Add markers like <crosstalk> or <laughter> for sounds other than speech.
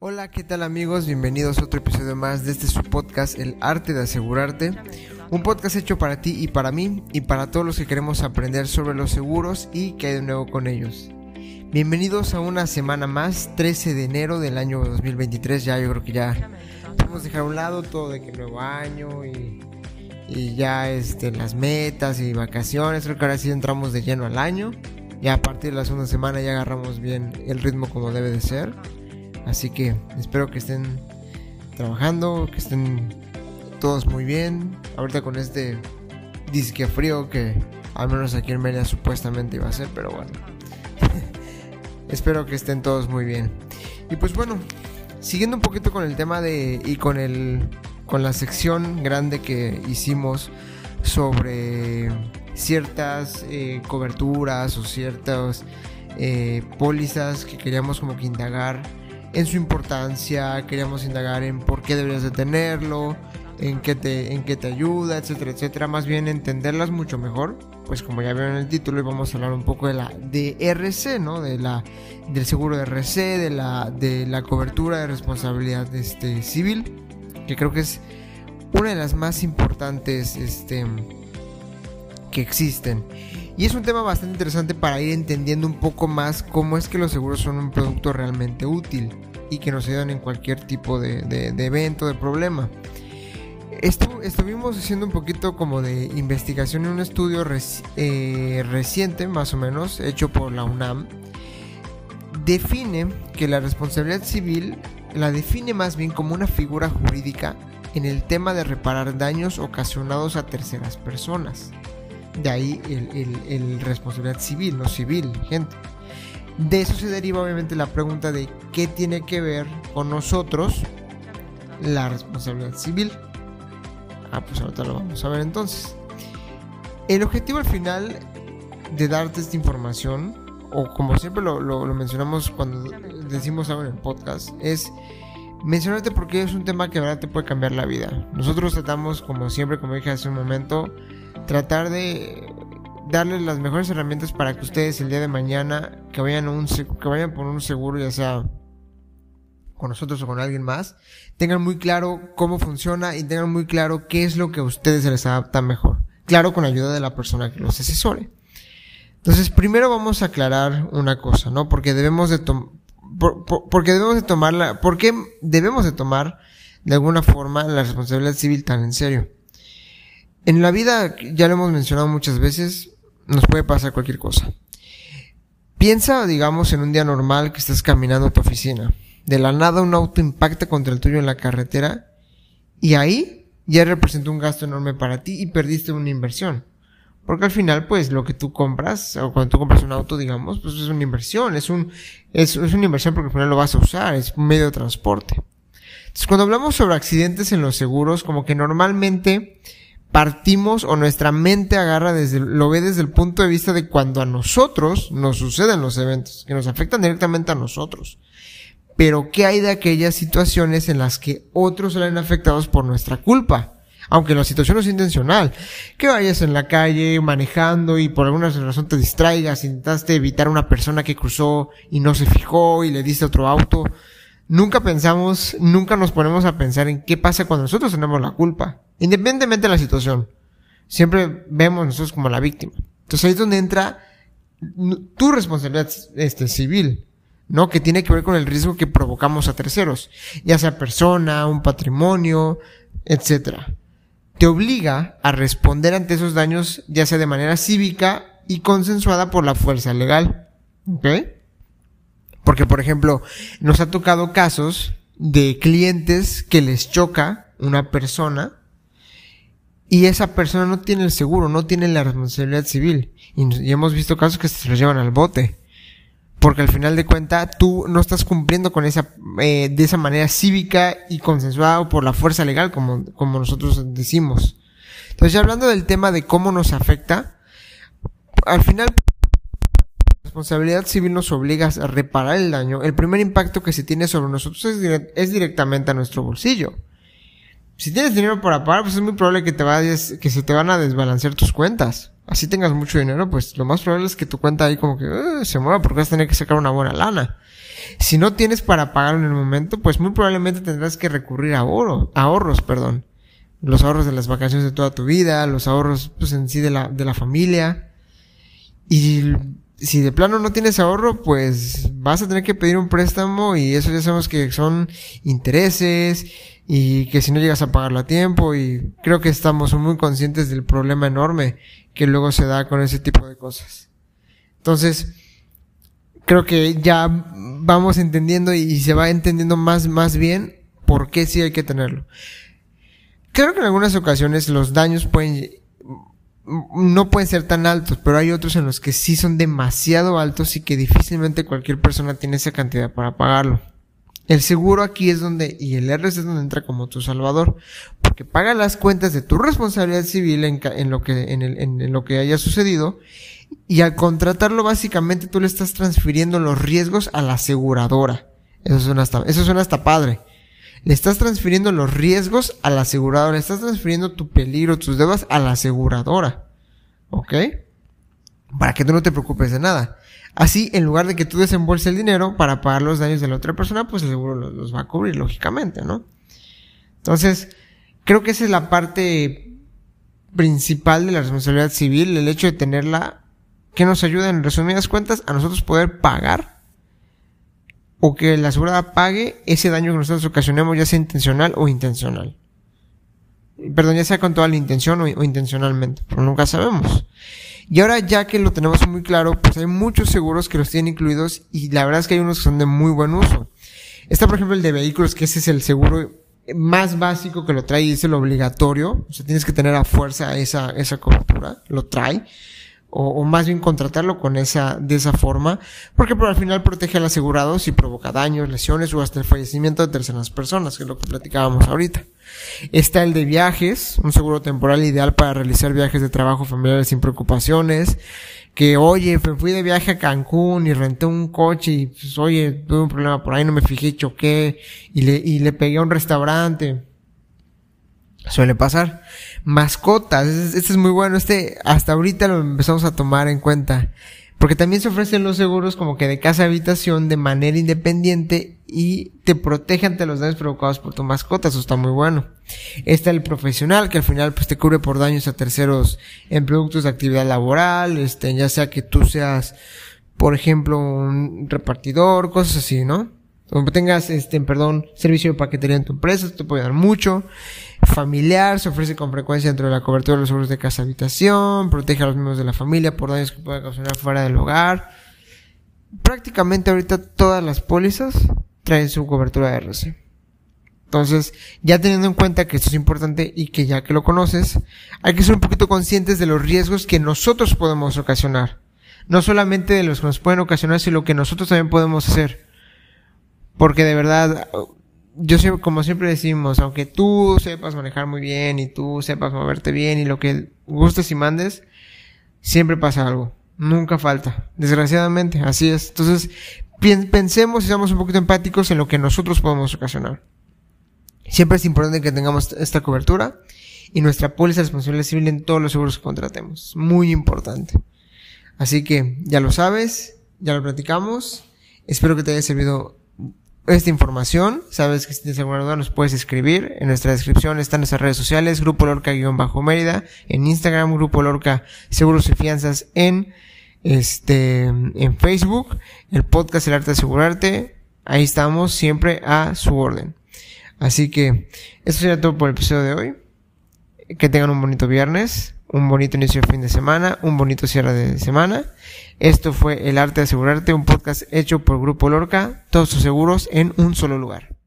Hola, ¿qué tal amigos? Bienvenidos a otro episodio más de este su podcast, El Arte de Asegurarte. Un podcast hecho para ti y para mí y para todos los que queremos aprender sobre los seguros y qué hay de nuevo con ellos. Bienvenidos a una semana más, 13 de enero del año 2023. Ya yo creo que ya podemos dejar a un lado todo de que nuevo año y, ya este, las metas y vacaciones. Creo que ahora sí entramos de lleno al año. Ya a partir de la segunda semana ya agarramos bien el ritmo como debe de ser. Así que espero que estén trabajando, que estén todos muy bien. Ahorita con este disque frío que al menos aquí en Mérida supuestamente iba a ser, pero bueno. <laughs> espero que estén todos muy bien. Y pues bueno, siguiendo un poquito con el tema de y con el con la sección grande que hicimos sobre ciertas eh, coberturas o ciertas eh, pólizas que queríamos como que indagar en su importancia, queríamos indagar en por qué deberías de tenerlo, en qué te, en qué te ayuda, etcétera, etcétera. Más bien entenderlas mucho mejor. Pues como ya vieron en el título, vamos a hablar un poco de la de RC, ¿no? De la, del seguro de RC, de la, de la cobertura de responsabilidad este, civil, que creo que es una de las más importantes este, que existen. Y es un tema bastante interesante para ir entendiendo un poco más cómo es que los seguros son un producto realmente útil y que nos ayudan en cualquier tipo de, evento, de problema. estuvimos haciendo un poquito como de investigación en un estudio eh, reciente, más o menos, hecho por la UNAM. Define que la responsabilidad civil la define más bien como una figura jurídica en el tema de reparar daños ocasionados a terceras personas. De ahí el, responsabilidad civil, no civil, gente. De eso se deriva obviamente la pregunta de qué tiene que ver con nosotros la responsabilidad civil. Ah, pues ahorita lo vamos a ver entonces. El objetivo al final de darte esta información, o como siempre lo, lo mencionamos cuando decimos algo en el podcast, es mencionarte porque es un tema que verdad te puede cambiar la vida. Nosotros tratamos, como siempre, como dije hace un momento, tratar de darles las mejores herramientas para que ustedes el día de mañana que vayan que vayan por un seguro ya sea con nosotros o con alguien más tengan muy claro cómo funciona y tengan muy claro qué es lo que a ustedes se les adapta mejor. Claro con ayuda de la persona que los asesore. Entonces primero vamos a aclarar una cosa no porque debemos de porque debemos de tomarla porque debemos de tomar de alguna forma la responsabilidad civil tan en serio en la vida, ya lo hemos mencionado muchas veces, nos puede pasar cualquier cosa. Piensa, digamos, en un día normal que estás caminando a tu oficina. De la nada un auto impacta contra el tuyo en la carretera y ahí ya representa un gasto enorme para ti y perdiste una inversión. Porque al final, pues, lo que tú compras, o cuando tú compras un auto, digamos, pues es una inversión, es un, es, es una inversión porque al final lo vas a usar, es un medio de transporte. Entonces, cuando hablamos sobre accidentes en los seguros, como que normalmente partimos o nuestra mente agarra desde, lo ve desde el punto de vista de cuando a nosotros nos suceden los eventos, que nos afectan directamente a nosotros. Pero ¿qué hay de aquellas situaciones en las que otros salen afectados por nuestra culpa? Aunque la situación no es intencional. Que vayas en la calle manejando y por alguna razón te distraigas, intentaste evitar a una persona que cruzó y no se fijó y le diste otro auto. Nunca pensamos, nunca nos ponemos a pensar en qué pasa cuando nosotros tenemos la culpa. Independientemente de la situación. Siempre vemos nosotros como la víctima. Entonces ahí es donde entra tu responsabilidad este, civil, ¿no? Que tiene que ver con el riesgo que provocamos a terceros, ya sea persona, un patrimonio, etcétera. Te obliga a responder ante esos daños, ya sea de manera cívica y consensuada por la fuerza legal. ¿Ok? Porque, por ejemplo, nos ha tocado casos de clientes que les choca una persona y esa persona no tiene el seguro, no tiene la responsabilidad civil. Y, hemos visto casos que se los llevan al bote. Porque al final de cuentas tú no estás cumpliendo con esa, eh, de esa manera cívica y consensuada por la fuerza legal, como, como nosotros decimos. Entonces, ya hablando del tema de cómo nos afecta, al final, la responsabilidad civil nos obliga a reparar el daño. El primer impacto que se tiene sobre nosotros es, es directamente a nuestro bolsillo si tienes dinero para pagar, pues es muy probable que te vayas, que se te van a desbalancear tus cuentas. Así tengas mucho dinero, pues lo más probable es que tu cuenta ahí como que uh, se mueva porque vas a tener que sacar una buena lana. Si no tienes para pagarlo en el momento, pues muy probablemente tendrás que recurrir a ahorro, ahorros, perdón. Los ahorros de las vacaciones de toda tu vida, los ahorros pues en sí de la, de la familia. Y si de plano no tienes ahorro, pues vas a tener que pedir un préstamo y eso ya sabemos que son intereses y que si no llegas a pagarlo a tiempo y creo que estamos muy conscientes del problema enorme que luego se da con ese tipo de cosas. Entonces, creo que ya vamos entendiendo y se va entendiendo más, más bien por qué sí hay que tenerlo. Creo que en algunas ocasiones los daños pueden, no pueden ser tan altos, pero hay otros en los que sí son demasiado altos y que difícilmente cualquier persona tiene esa cantidad para pagarlo. El seguro aquí es donde, y el RS es donde entra como tu salvador, porque paga las cuentas de tu responsabilidad civil en, en lo que, en, el, en, lo que haya sucedido, y al contratarlo básicamente tú le estás transfiriendo los riesgos a la aseguradora. Eso suena hasta, eso suena hasta padre. Le estás transfiriendo los riesgos a la aseguradora, le estás transfiriendo tu peligro, tus deudas a la aseguradora. ¿Ok? Para que tú no te preocupes de nada. Así, en lugar de que tú desembolses el dinero para pagar los daños de la otra persona, pues el seguro los, va a cubrir, lógicamente, ¿no? Entonces, creo que esa es la parte principal de la responsabilidad civil, el hecho de tenerla, que nos ayuda, en resumidas cuentas, a nosotros poder pagar o que la asegurada pague ese daño que nosotros ocasionemos, ya sea intencional o intencional. Perdón, ya sea con toda la intención o, intencionalmente, pero nunca sabemos. Y ahora ya que lo tenemos muy claro, pues hay muchos seguros que los tienen incluidos y la verdad es que hay unos que son de muy buen uso. Está por ejemplo el de vehículos, que ese es el seguro más básico que lo trae y es el obligatorio. O sea, tienes que tener a fuerza esa, esa cobertura. Lo trae o, más bien contratarlo con esa, de esa forma, porque por al final protege al asegurado si provoca daños, lesiones o hasta el fallecimiento de terceras personas, que es lo que platicábamos ahorita. Está el de viajes, un seguro temporal ideal para realizar viajes de trabajo familiares sin preocupaciones, que oye, fui de viaje a Cancún y renté un coche y pues oye, tuve un problema por ahí, no me fijé, choqué y le, y le pegué a un restaurante Suele pasar. Mascotas, este, es muy bueno, este hasta ahorita lo empezamos a tomar en cuenta. Porque también se ofrecen los seguros como que de casa habitación de manera independiente y te protege ante los daños provocados por tu mascota, eso está muy bueno. Está el profesional que al final pues te cubre por daños a terceros en productos de actividad laboral, este, ya sea que tú seas, por ejemplo, un repartidor, cosas así, ¿no? O tengas, este, perdón, servicio de paquetería en tu empresa, te puede dar mucho familiar, se ofrece con frecuencia dentro de la cobertura de los seguros de casa habitación, protege a los miembros de la familia por daños que puedan causar fuera del hogar. Prácticamente ahorita todas las pólizas traen su cobertura de RC. Entonces, ya teniendo en cuenta que esto es importante y que ya que lo conoces, hay que ser un poquito conscientes de los riesgos que nosotros podemos ocasionar. No solamente de los que nos pueden ocasionar, sino lo que nosotros también podemos hacer. Porque de verdad, yo sé, como siempre decimos, aunque tú sepas manejar muy bien y tú sepas moverte bien y lo que gustes y mandes, siempre pasa algo. Nunca falta. Desgraciadamente, así es. Entonces, pensemos y seamos un poquito empáticos en lo que nosotros podemos ocasionar. Siempre es importante que tengamos esta cobertura y nuestra póliza responsabilidad civil en todos los seguros que contratemos. Muy importante. Así que, ya lo sabes, ya lo platicamos. Espero que te haya servido esta información. Sabes que si alguna duda nos puedes escribir. En nuestra descripción están nuestras redes sociales, Grupo Lorca-Mérida, en Instagram, Grupo Lorca Seguros y Fianzas en, este, en Facebook, el podcast El Arte de Asegurarte. Ahí estamos siempre a su orden. Así que, eso sería todo por el episodio de hoy. Que tengan un bonito viernes un bonito inicio de fin de semana, un bonito cierre de semana. Esto fue El Arte de Asegurarte, un podcast hecho por Grupo Lorca, todos sus seguros en un solo lugar.